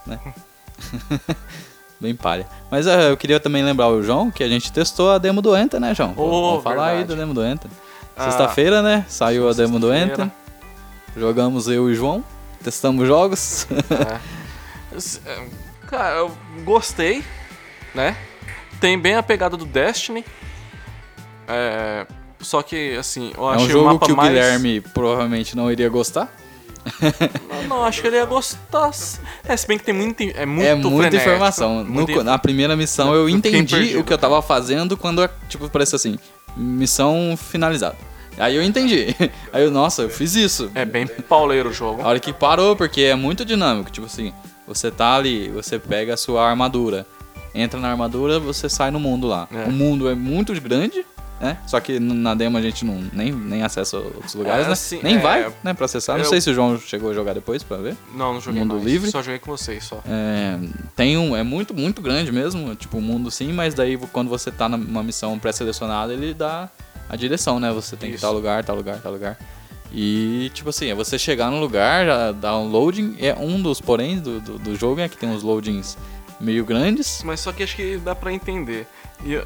S1: né? [LAUGHS] Bem palha. Mas eh, eu queria também lembrar o João que a gente testou a demo do Enter, né, João?
S3: Oh,
S1: Vamos falar aí
S3: verdade.
S1: da demo do Enter.
S3: Ah,
S1: Sexta-feira, né? Saiu a demo do. Enter. Jogamos eu e o João. Testamos jogos.
S3: É. É, Cara, eu gostei, né? Tem bem a pegada do Destiny. É, Só que, assim, eu
S1: é
S3: achei
S1: um
S3: o
S1: jogo
S3: mapa
S1: que o
S3: mais...
S1: Guilherme provavelmente não iria gostar.
S3: Não, não, acho que ele ia gostar. É, se bem que tem muito, é muito
S1: é muita
S3: frenético,
S1: informação. No
S3: muito
S1: na primeira missão eu
S3: Eu
S1: entendi o que eu tava fazendo quando, tipo, parece assim, missão finalizada. Aí eu entendi. [LAUGHS] Aí eu, nossa, eu fiz isso.
S3: É bem pauleiro o jogo.
S1: A hora que parou, porque é muito dinâmico. Tipo assim, você tá ali, você pega a sua armadura, entra na armadura, você sai no mundo lá.
S3: É.
S1: O mundo é muito grande, né? Só que na demo a gente não, nem, nem acessa outros lugares,
S3: É,
S1: né?
S3: assim,
S1: nem
S3: é,
S1: vai, né, pra acessar. Não
S3: eu-
S1: sei se o João chegou a jogar depois pra ver.
S3: Não, não joguei
S1: Mundo
S3: mais.
S1: livre?
S3: Só joguei com vocês, só.
S1: É, tem um, é muito, muito grande mesmo, tipo, o mundo sim, mas daí quando você tá numa missão pré-selecionada, ele dá a direção, né? Você tem que
S3: Isso.
S1: tal lugar, tal lugar, tal lugar. E, tipo assim, é você chegar no lugar, já dá um loading, é um dos poréns do, do, do jogo, é que tem uns loadings meio grandes,
S3: Mas só que acho que dá pra entender. E,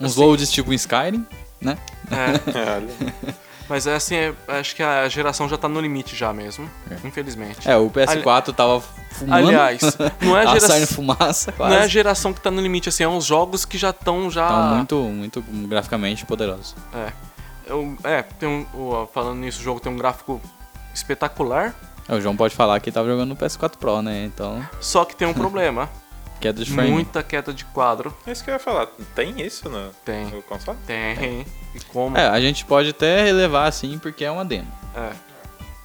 S1: uns
S3: assim-
S1: loads tipo em Skyrim, né?
S3: é, [LAUGHS] mas é assim, é- acho que a geração já tá no limite já mesmo. Infelizmente.
S1: É, o PS4 tava fumando,
S3: Aliás, não é [LAUGHS] a geração.
S1: fumaça
S3: Não é a
S1: quase.
S3: geração que tá no limite, assim, é uns jogos que já estão já.
S1: Então, muito, muito graficamente poderoso.
S3: É. Eu- é, tem um. Falando nisso, o jogo tem um gráfico espetacular.
S1: É, O João pode falar que tava jogando no PS4 Pro, né? Então,
S3: Só que tem um problema. [LAUGHS]
S1: queda de frame.
S3: Muita queda de quadro.
S2: é isso que eu ia falar. Tem isso no,
S3: Tem.
S2: no console?
S3: Tem. E como?
S1: É, a gente pode até relevar assim porque é uma demo,
S3: É.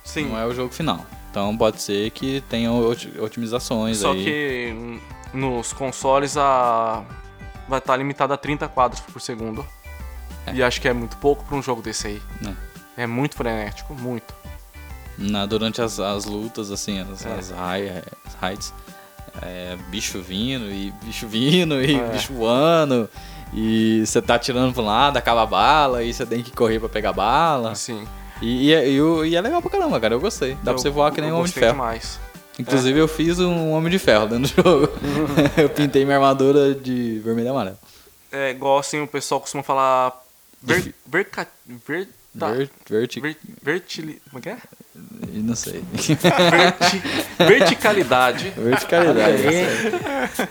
S3: Sim.
S1: não é o jogo final. Então pode ser que tenha oti- otimizações
S3: Só
S1: aí.
S3: que hum, nos consoles a vai estar limitado a 30 quadros por segundo. E acho que é muito pouco pra um jogo desse aí. É muito frenético, muito.
S1: Na, durante as, as lutas, assim, as,
S3: É.
S1: as high, as heights, é, bicho vindo e bicho vindo e
S3: É.
S1: bicho voando. E você tá atirando pra um lado, acaba a bala, e você tem que correr pra pegar a bala.
S3: Assim.
S1: E, e, é- e e é legal pra caramba, cara. Eu gostei. Dá pra
S3: eu-
S1: você voar que nem um Homem de Ferro.
S3: demais.
S1: Inclusive eu fiz um Homem de Ferro dentro do jogo. [LAUGHS] eu pintei minha armadura de vermelho e amarelo.
S3: É igual assim o pessoal costuma falar. Ver, verca, ver, tá,
S1: Ver, verti-
S3: ver, vertili, como é que é?
S1: Não sei.
S3: Verti, verticalidade.
S1: Verticalidade.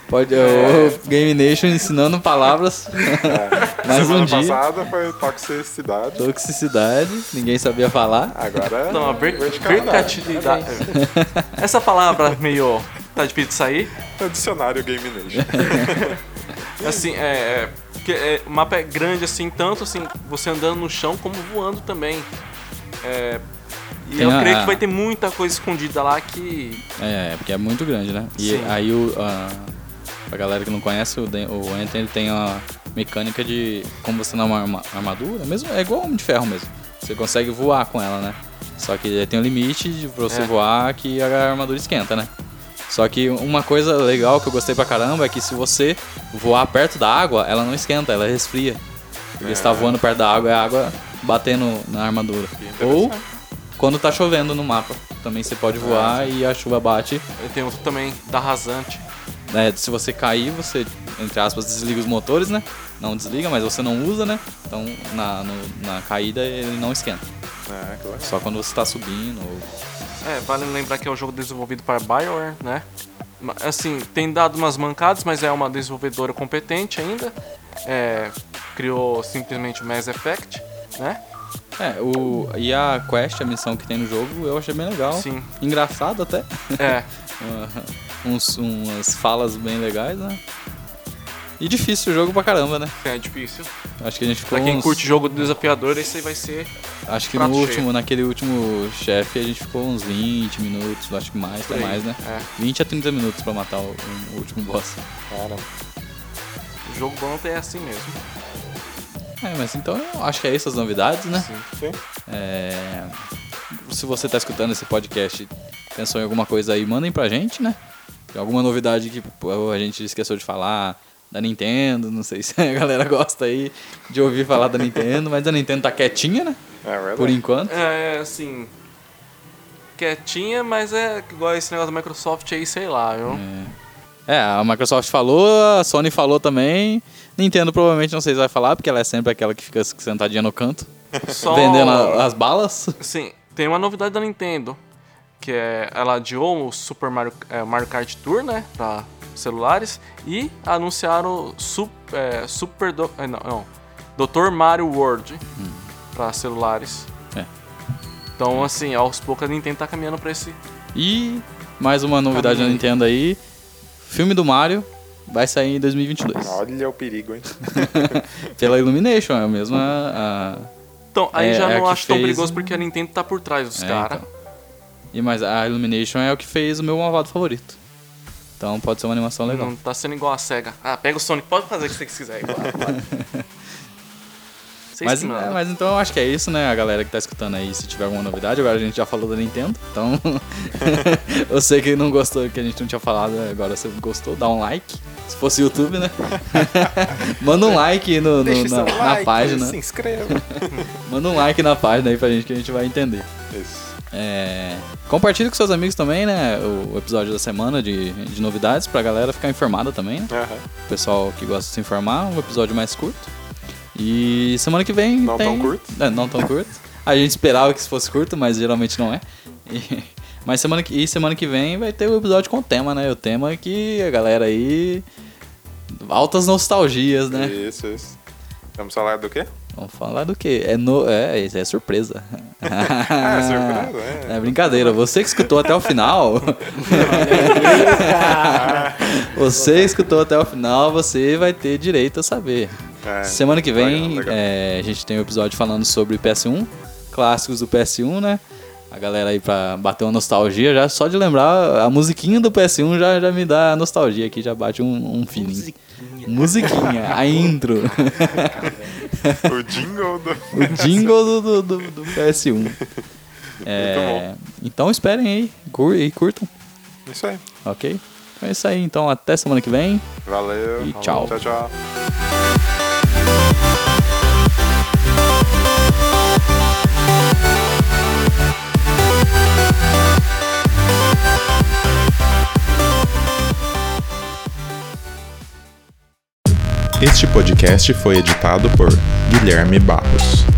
S1: Pode, o Game Nation ensinando palavras. [LAUGHS] Mais
S2: Semana
S1: um dia.
S2: passada foi toxicidade.
S1: Toxicidade, ninguém sabia falar.
S2: Agora
S3: Não, a ver,
S2: verticalidade.
S3: verticalidade. Essa palavra meio. tá difícil de sair.
S2: É o dicionário Game Nation. [LAUGHS]
S3: Assim, é. é, porque é, o mapa é grande assim, tanto assim, você andando no chão como voando também. É, e
S1: Tem
S3: eu
S1: a-
S3: creio que vai ter muita coisa escondida lá que.
S1: É, porque é muito grande, né? E
S3: Sim.
S1: aí o. A, pra galera que não conhece, o, Den- o ele tem a, mecânica de como você não é uma arma- armadura, mesmo é igual Homem de Ferro mesmo. Você consegue voar com ela, né? Só que tem um limite de pra você
S3: É.
S1: voar que a armadura esquenta, né? Só que uma coisa legal que eu gostei pra caramba é que se você voar perto da água, ela não esquenta, ela resfria. Porque você tá voando perto da água, é a água batendo na armadura. Ou quando tá chovendo no mapa. Também você pode voar e a chuva bate.
S3: E tem outro também, da rasante.
S1: né? Se você cair, você, entre aspas, desliga os motores, né? Não desliga, mas você não usa, né? Então na, no- na caída ele não esquenta.
S2: É, legal.
S1: Só quando você tá subindo. Ou...
S3: É, vale lembrar que é um jogo desenvolvido para BioWare, né? Assim, tem dado umas mancadas, mas é uma desenvolvedora competente ainda. É, criou simplesmente o Mass Effect, né?
S1: É, o, e a quest, a missão que tem no jogo, eu achei bem legal.
S3: Sim.
S1: Engraçado até.
S3: É, [LAUGHS]
S1: Uns, umas falas bem legais, né? E difícil o jogo pra caramba, né?
S3: é difícil.
S1: Acho que a gente ficou
S3: Pra quem
S1: uns-
S3: curte jogo desafiador, esse aí vai ser
S1: Acho que no
S3: cheio.
S1: último, naquele último chefe, a gente ficou uns 20 minutos, acho que mais, até mais, né?
S3: É.
S1: 20 a 30 minutos pra matar o, o último boss.
S2: Caramba.
S3: O jogo bom é assim mesmo.
S1: É, mas então eu acho que é essas novidades, né?
S3: Sim.
S2: Sim.
S1: É, Se você tá escutando esse podcast, pensou em alguma coisa aí, mandem pra gente, né? Tem alguma novidade que a gente esqueceu de falar da Nintendo, não sei [LAUGHS] se a galera gosta aí de ouvir falar da Nintendo, mas a Nintendo tá quietinha, né?
S2: É.
S1: Por enquanto.
S3: É, assim. Quietinha, mas é igual esse negócio da Microsoft aí, sei lá, viu?
S1: É, a Microsoft falou, a Sony falou também. Nintendo provavelmente não sei se vai falar, porque ela é sempre aquela que fica sentadinha no canto,
S3: Só...
S1: vendendo a- as balas.
S3: Sim, tem uma novidade da Nintendo, que é ela adiou o Super Mario, é, Mario Kart Tour, né, pra celulares, e anunciaram Sup- é, Super Do, é, não, não, Dr. Mario World pra celulares.
S1: É.
S3: Então, assim, aos poucos a Nintendo tá caminhando pra esse...
S1: E mais uma novidade da
S3: Caminho.
S1: Nintendo aí. Filme do Mario vai sair em 2022.
S2: Olha o perigo, hein? [LAUGHS]
S1: Pela Illumination, é a mesma. a-
S3: Então, aí
S1: É,
S3: já
S1: é
S3: não
S1: que
S3: acho tão
S1: fez-
S3: perigoso porque a Nintendo tá por trás dos
S1: É,
S3: caras.
S1: então. E mas a Illumination é o que fez o meu malvado favorito. Então pode ser uma animação legal.
S3: Não tá sendo igual a SEGA. Ah, pega o Sonic, pode fazer o que você quiser [LAUGHS] vai, vai. Vocês
S1: Mas, é, mas então eu acho que é isso, né? A galera que tá escutando aí, se tiver alguma novidade, agora a gente já falou da Nintendo. Então, [LAUGHS] [LAUGHS] eu sei que não gostou, que a gente não tinha falado, agora você gostou, dá um like. Se fosse YouTube, né? [LAUGHS] Manda um like no, no- na,
S2: seu
S1: na
S2: like,
S1: página.
S2: se inscreva.
S1: Manda um like na página aí pra gente que a gente vai entender.
S2: Isso.
S1: É, compartilhe com seus amigos também, né? O episódio da semana de, de novidades pra galera ficar informada também, né?
S2: Aham.
S1: O pessoal que gosta de se informar, um episódio mais curto. E semana que vem.
S2: Não
S1: tem...
S2: tão curto?
S1: É, não tão curto. A gente esperava que isso fosse curto, mas geralmente não é. E- [LAUGHS] Mas semana que... E semana que vem vai ter o episódio com tema, né? O tema é que a galera aí. Altas nostalgias, né?
S2: Isso, isso. Vamos falar do quê?
S1: Vamos falar do quê? É, no... é, é surpresa.
S2: Ah, [LAUGHS] surpresa, é.
S1: É brincadeira, você que escutou até o final. [LAUGHS] você escutou até o final, você vai ter direito a saber.
S2: É,
S1: Semana que vem
S2: legal, legal.
S1: é, a gente tem um episódio falando sobre PS1, clássicos do PS1, né? A galera aí pra bater uma nostalgia, já só de lembrar a musiquinha do PS1 já, já me dá nostalgia aqui, já bate um, um feeling. Musiquinha, a intro, [LAUGHS]
S2: O jingle do.
S1: o jingle do, do, do- do PS1. É, então esperem aí, cur e curtam,
S2: Isso aí.
S1: ok? Então é isso aí, então até semana que vem.
S2: Valeu.
S1: E tchau.
S2: Tchau, tchau.
S5: Este podcast foi editado por Guilherme Barros.